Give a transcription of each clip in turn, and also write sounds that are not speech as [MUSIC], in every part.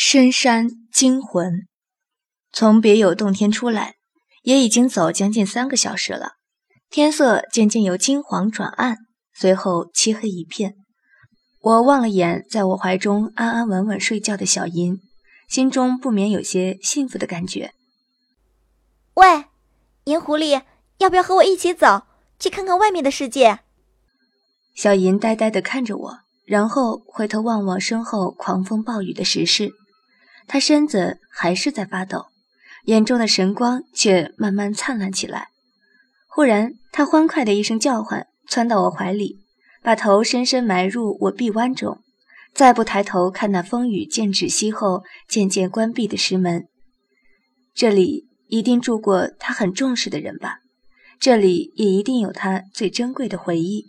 深山惊魂，从别有洞天出来，也已经走将近三个小时了。天色渐渐由金黄转暗，随后漆黑一片。我望了眼在我怀中安安稳稳睡觉的小银，心中不免有些幸福的感觉。喂，银狐狸，要不要和我一起走，去看看外面的世界？小银呆呆地看着我，然后回头望望身后狂风暴雨的石室。他身子还是在发抖，眼中的神光却慢慢灿烂起来。忽然，他欢快的一声叫唤，窜到我怀里，把头深深埋入我臂弯中，再不抬头看那风雨渐止息后渐渐关闭的石门。这里一定住过他很重视的人吧？这里也一定有他最珍贵的回忆。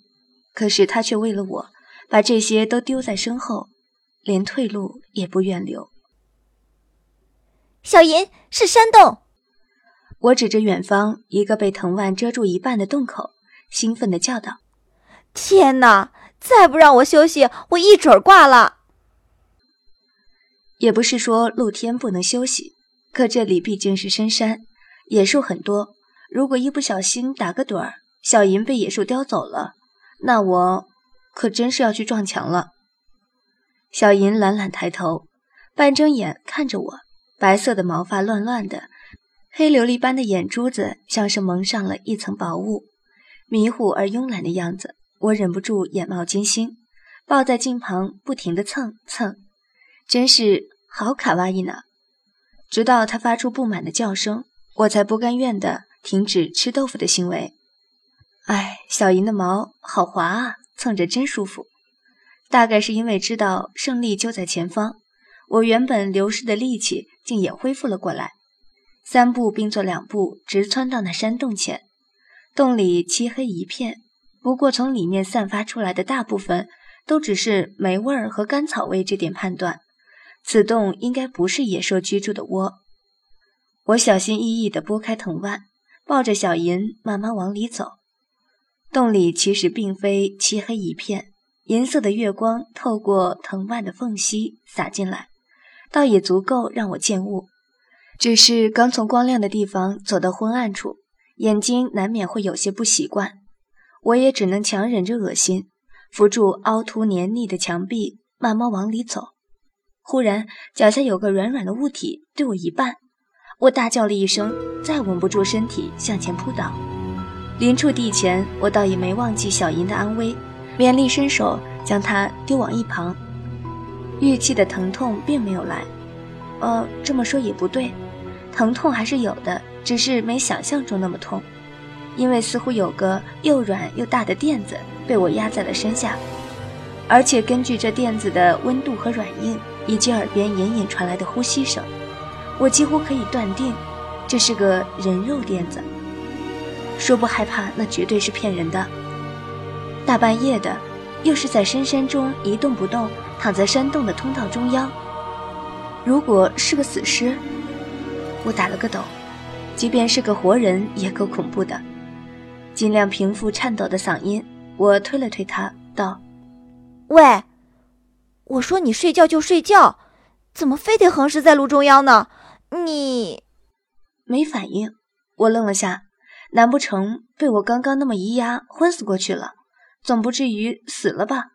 可是他却为了我，把这些都丢在身后，连退路也不愿留。小银是山洞，我指着远方一个被藤蔓遮住一半的洞口，兴奋地叫道：“天哪！再不让我休息，我一准儿挂了。”也不是说露天不能休息，可这里毕竟是深山，野兽很多。如果一不小心打个盹儿，小银被野兽叼走了，那我可真是要去撞墙了。小银懒懒抬头，半睁眼看着我。白色的毛发乱乱的，黑琉璃般的眼珠子像是蒙上了一层薄雾，迷糊而慵懒的样子，我忍不住眼冒金星，抱在镜旁不停地蹭蹭，真是好卡哇伊呢。直到他发出不满的叫声，我才不甘愿地停止吃豆腐的行为。哎，小银的毛好滑啊，蹭着真舒服。大概是因为知道胜利就在前方。我原本流失的力气竟也恢复了过来，三步并作两步，直窜到那山洞前。洞里漆黑一片，不过从里面散发出来的大部分都只是霉味儿和干草味，这点判断，此洞应该不是野兽居住的窝。我小心翼翼地拨开藤蔓，抱着小银慢慢往里走。洞里其实并非漆黑一片，银色的月光透过藤蔓的缝隙洒进来。倒也足够让我见物，只是刚从光亮的地方走到昏暗处，眼睛难免会有些不习惯。我也只能强忍着恶心，扶住凹凸黏腻的墙壁，慢慢往里走。忽然，脚下有个软软的物体对我一绊，我大叫了一声，再稳不住身体向前扑倒。临触地前，我倒也没忘记小银的安危，勉力伸手将它丢往一旁。玉器的疼痛并没有来，呃，这么说也不对，疼痛还是有的，只是没想象中那么痛，因为似乎有个又软又大的垫子被我压在了身下，而且根据这垫子的温度和软硬，以及耳边隐隐传来的呼吸声，我几乎可以断定，这是个人肉垫子。说不害怕，那绝对是骗人的。大半夜的，又是在深山中一动不动。躺在山洞的通道中央。如果是个死尸，我打了个抖；即便是个活人，也够恐怖的。尽量平复颤抖的嗓音，我推了推他，道：“喂，我说你睡觉就睡觉，怎么非得横尸在路中央呢？你没反应。”我愣了下，难不成被我刚刚那么一压昏死过去了？总不至于死了吧？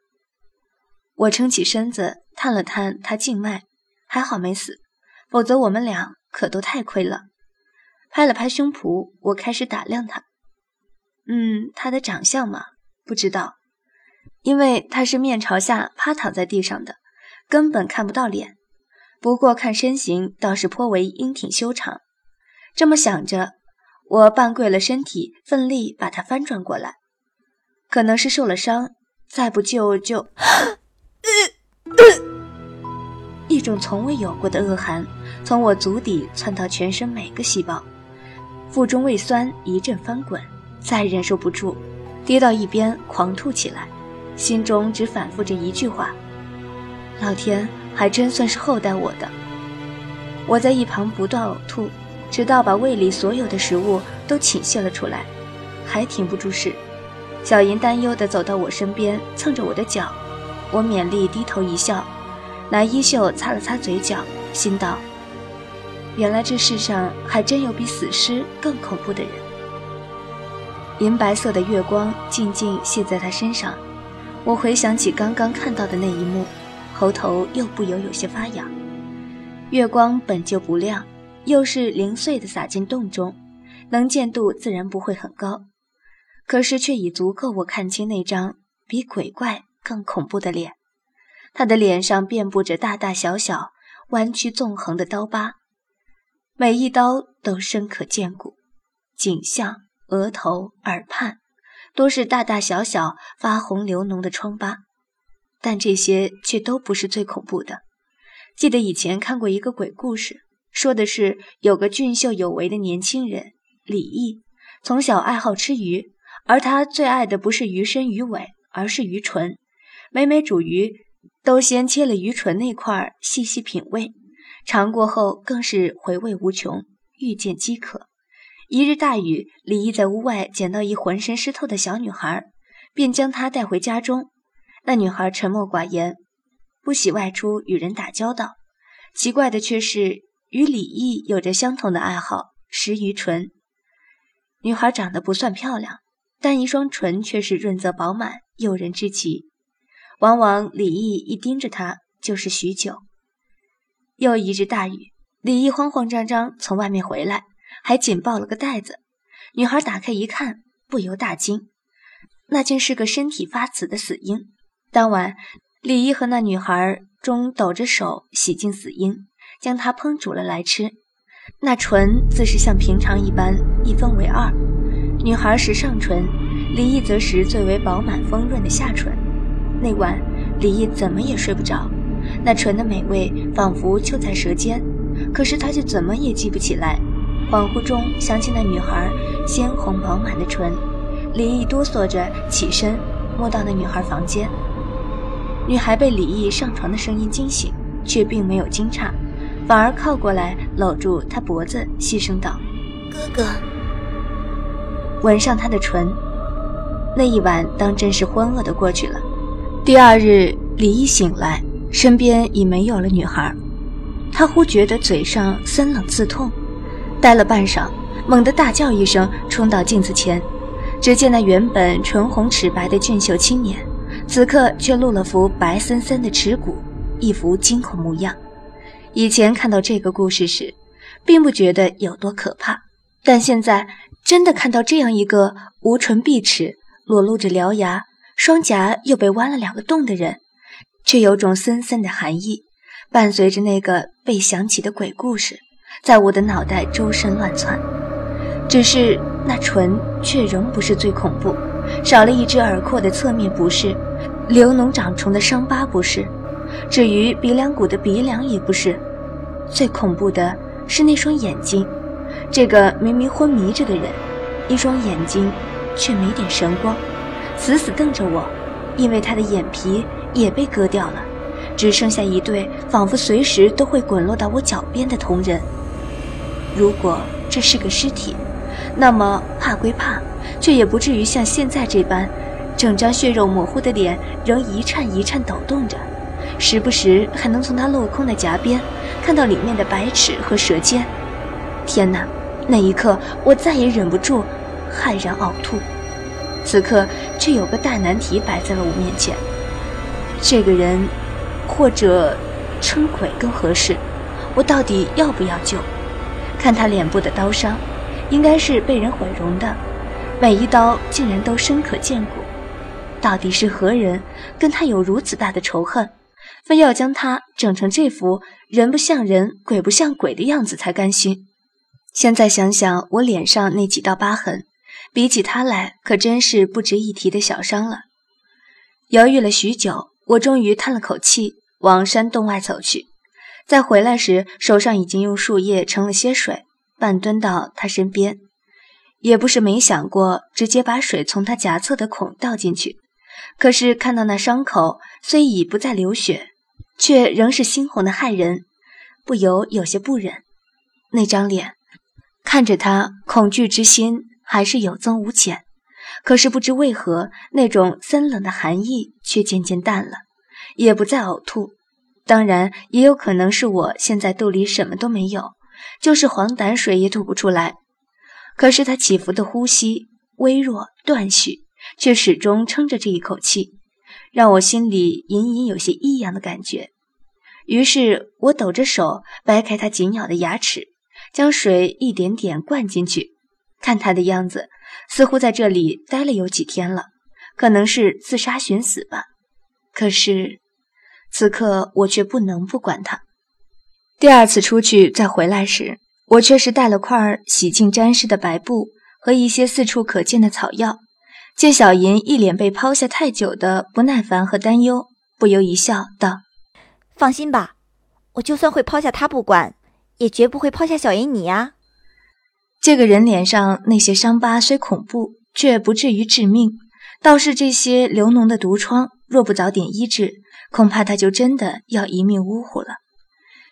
我撑起身子，探了探他静脉，还好没死，否则我们俩可都太亏了。拍了拍胸脯，我开始打量他。嗯，他的长相嘛，不知道，因为他是面朝下趴躺在地上的，根本看不到脸。不过看身形倒是颇为英挺修长。这么想着，我半跪了身体，奋力把他翻转过来。可能是受了伤，再不救就…… [COUGHS] 一种从未有过的恶寒从我足底窜到全身每个细胞，腹中胃酸一阵翻滚，再忍受不住，跌到一边狂吐起来，心中只反复着一句话：“老天还真算是厚待我的。”我在一旁不断呕吐，直到把胃里所有的食物都倾泻了出来，还停不住事。小银担忧地走到我身边，蹭着我的脚。我勉力低头一笑，拿衣袖擦了擦嘴角，心道：原来这世上还真有比死尸更恐怖的人。银白色的月光静静泻在他身上，我回想起刚刚看到的那一幕，喉头又不由有些发痒。月光本就不亮，又是零碎的洒进洞中，能见度自然不会很高，可是却已足够我看清那张比鬼怪更恐怖的脸。他的脸上遍布着大大小小、弯曲纵横的刀疤，每一刀都深可见骨，颈项。额头、耳畔，都是大大小小、发红流脓的疮疤，但这些却都不是最恐怖的。记得以前看过一个鬼故事，说的是有个俊秀有为的年轻人李毅，从小爱好吃鱼，而他最爱的不是鱼身鱼尾，而是鱼唇。每每煮鱼，都先切了鱼唇那块细细品味，尝过后更是回味无穷，愈见饥渴。一日大雨，李毅在屋外捡到一浑身湿透的小女孩，便将她带回家中。那女孩沉默寡言，不喜外出与人打交道。奇怪的却是，与李毅有着相同的爱好——食鱼唇。女孩长得不算漂亮，但一双唇却是润泽饱满，诱人之极。往往李毅一盯着她，就是许久。又一日大雨，李毅慌慌张张从外面回来。还紧抱了个袋子，女孩打开一看，不由大惊，那竟是个身体发紫的死婴。当晚，李毅和那女孩中抖着手洗净死婴，将它烹煮了来吃。那唇自是像平常一般一分为二，女孩食上唇，李毅则食最为饱满丰润的下唇。那晚，李毅怎么也睡不着，那唇的美味仿佛就在舌尖，可是他却怎么也记不起来。恍惚中想起那女孩鲜红饱满的唇，李毅哆嗦着起身，摸到那女孩房间。女孩被李毅上床的声音惊醒，却并没有惊诧，反而靠过来搂住他脖子，细声道：“哥哥。”吻上他的唇。那一晚当真是欢乐的过去了。第二日，李毅醒来，身边已没有了女孩，他忽觉得嘴上森冷刺痛。呆了半晌，猛地大叫一声，冲到镜子前，只见那原本唇红齿白的俊秀青年，此刻却露了副白森森的齿骨，一副惊恐模样。以前看到这个故事时，并不觉得有多可怕，但现在真的看到这样一个无唇闭齿、裸露着獠牙、双颊又被挖了两个洞的人，却有种森森的寒意，伴随着那个被想起的鬼故事。在我的脑袋周身乱窜，只是那唇却仍不是最恐怖，少了一只耳廓的侧面不是，流脓长虫的伤疤不是，至于鼻梁骨的鼻梁也不是，最恐怖的是那双眼睛，这个明明昏迷着的人，一双眼睛却没点神光，死死瞪着我，因为他的眼皮也被割掉了，只剩下一对仿佛随时都会滚落到我脚边的瞳仁。如果这是个尸体，那么怕归怕，却也不至于像现在这般，整张血肉模糊的脸仍一颤一颤抖动着，时不时还能从他镂空的颊边看到里面的白齿和舌尖。天哪！那一刻，我再也忍不住，骇然呕吐。此刻，却有个大难题摆在了我面前：这个人，或者称鬼更合适，我到底要不要救？看他脸部的刀伤，应该是被人毁容的，每一刀竟然都深可见骨。到底是何人跟他有如此大的仇恨，非要将他整成这副人不像人、鬼不像鬼的样子才甘心？现在想想，我脸上那几道疤痕，比起他来，可真是不值一提的小伤了。犹豫了许久，我终于叹了口气，往山洞外走去。在回来时，手上已经用树叶盛了些水，半蹲到他身边，也不是没想过直接把水从他颊侧的孔倒进去。可是看到那伤口虽已不再流血，却仍是猩红的骇人，不由有些不忍。那张脸看着他，恐惧之心还是有增无减。可是不知为何，那种森冷的寒意却渐渐淡了，也不再呕吐。当然，也有可能是我现在肚里什么都没有，就是黄胆水也吐不出来。可是他起伏的呼吸微弱断续，却始终撑着这一口气，让我心里隐隐有些异样的感觉。于是我抖着手掰开他紧咬的牙齿，将水一点点灌进去。看他的样子，似乎在这里待了有几天了，可能是自杀寻死吧。可是。此刻我却不能不管他。第二次出去再回来时，我却是带了块洗净沾湿的白布和一些四处可见的草药。见小银一脸被抛下太久的不耐烦和担忧，不由一笑，道：“放心吧，我就算会抛下他不管，也绝不会抛下小银你呀。”这个人脸上那些伤疤虽恐怖，却不至于致命，倒是这些流脓的毒疮，若不早点医治。恐怕他就真的要一命呜呼了。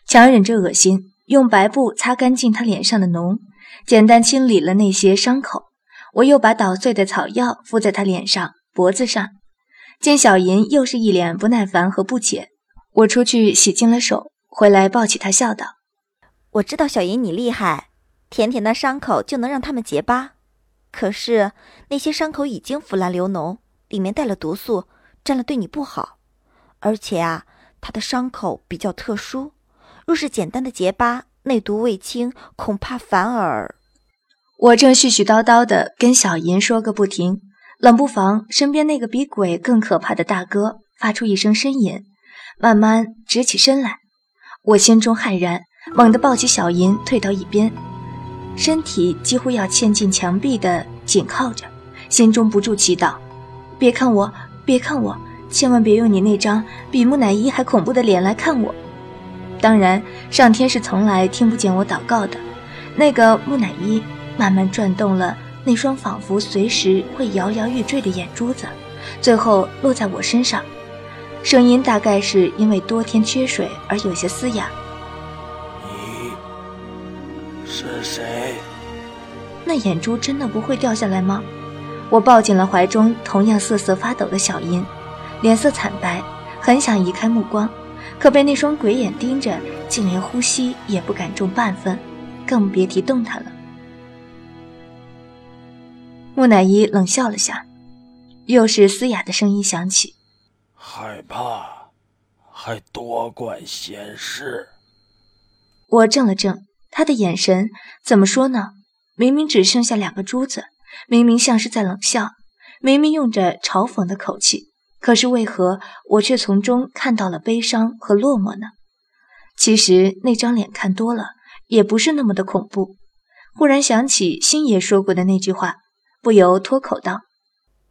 强忍着恶心，用白布擦干净他脸上的脓，简单清理了那些伤口。我又把捣碎的草药敷在他脸上、脖子上。见小银又是一脸不耐烦和不解，我出去洗净了手，回来抱起他，笑道：“我知道小银你厉害，甜甜的伤口就能让他们结疤。可是那些伤口已经腐烂流脓，里面带了毒素，沾了对你不好。”而且啊，他的伤口比较特殊，若是简单的结疤，内毒未清，恐怕反而……我正絮絮叨叨的跟小银说个不停，冷不防身边那个比鬼更可怕的大哥发出一声呻吟，慢慢直起身来。我心中骇然，猛地抱起小银，退到一边，身体几乎要嵌进墙壁的紧靠着，心中不住祈祷：别看我，别看我。千万别用你那张比木乃伊还恐怖的脸来看我。当然，上天是从来听不见我祷告的。那个木乃伊慢慢转动了那双仿佛随时会摇摇欲坠的眼珠子，最后落在我身上。声音大概是因为多天缺水而有些嘶哑。那眼珠真的不会掉下来吗？我抱紧了怀中同样瑟瑟发抖的小银。脸色惨白，很想移开目光，可被那双鬼眼盯着，竟连呼吸也不敢重半分，更别提动弹了。木乃伊冷笑了下，又是嘶哑的声音响起：“害怕，还多管闲事。”我怔了怔，他的眼神怎么说呢？明明只剩下两个珠子，明明像是在冷笑，明明用着嘲讽的口气。可是为何我却从中看到了悲伤和落寞呢？其实那张脸看多了也不是那么的恐怖。忽然想起星爷说过的那句话，不由脱口道：“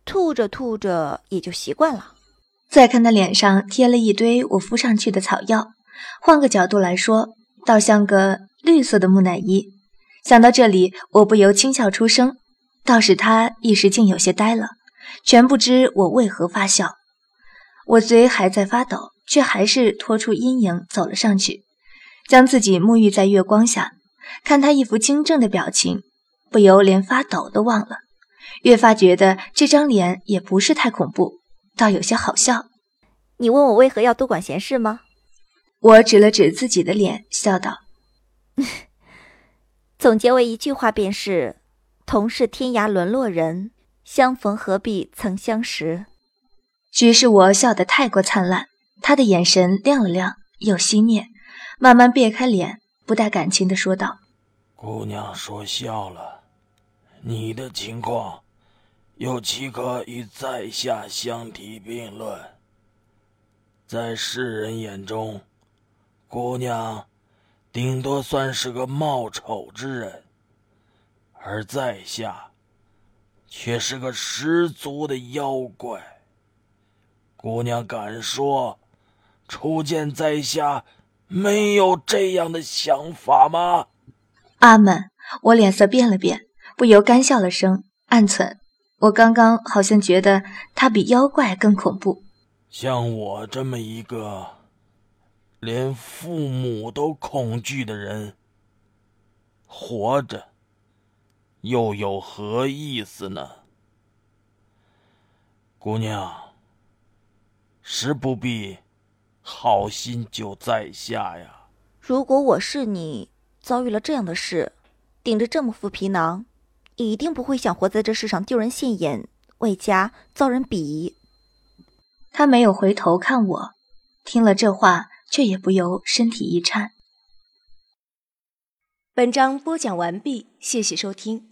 吐着吐着也就习惯了。”再看他脸上贴了一堆我敷上去的草药，换个角度来说，倒像个绿色的木乃伊。想到这里，我不由轻笑出声，倒是他一时竟有些呆了，全不知我为何发笑。我虽还在发抖，却还是拖出阴影走了上去，将自己沐浴在月光下，看他一副精正的表情，不由连发抖都忘了，越发觉得这张脸也不是太恐怖，倒有些好笑。你问我为何要多管闲事吗？我指了指自己的脸，笑道：“ [LAUGHS] 总结为一句话便是：同是天涯沦落人，相逢何必曾相识。”许是我笑得太过灿烂，他的眼神亮了亮，又熄灭，慢慢别开脸，不带感情的说道：“姑娘说笑了，你的情况，又岂可与在下相提并论？在世人眼中，姑娘，顶多算是个貌丑之人，而在下，却是个十足的妖怪。”姑娘敢说，初见在下没有这样的想法吗？阿门！我脸色变了变，不由干笑了声，暗忖：我刚刚好像觉得他比妖怪更恐怖。像我这么一个连父母都恐惧的人，活着又有何意思呢？姑娘。实不必好心就在下呀。如果我是你，遭遇了这样的事，顶着这么副皮囊，一定不会想活在这世上丢人现眼，外加遭人鄙夷。他没有回头看我，听了这话，却也不由身体一颤。本章播讲完毕，谢谢收听。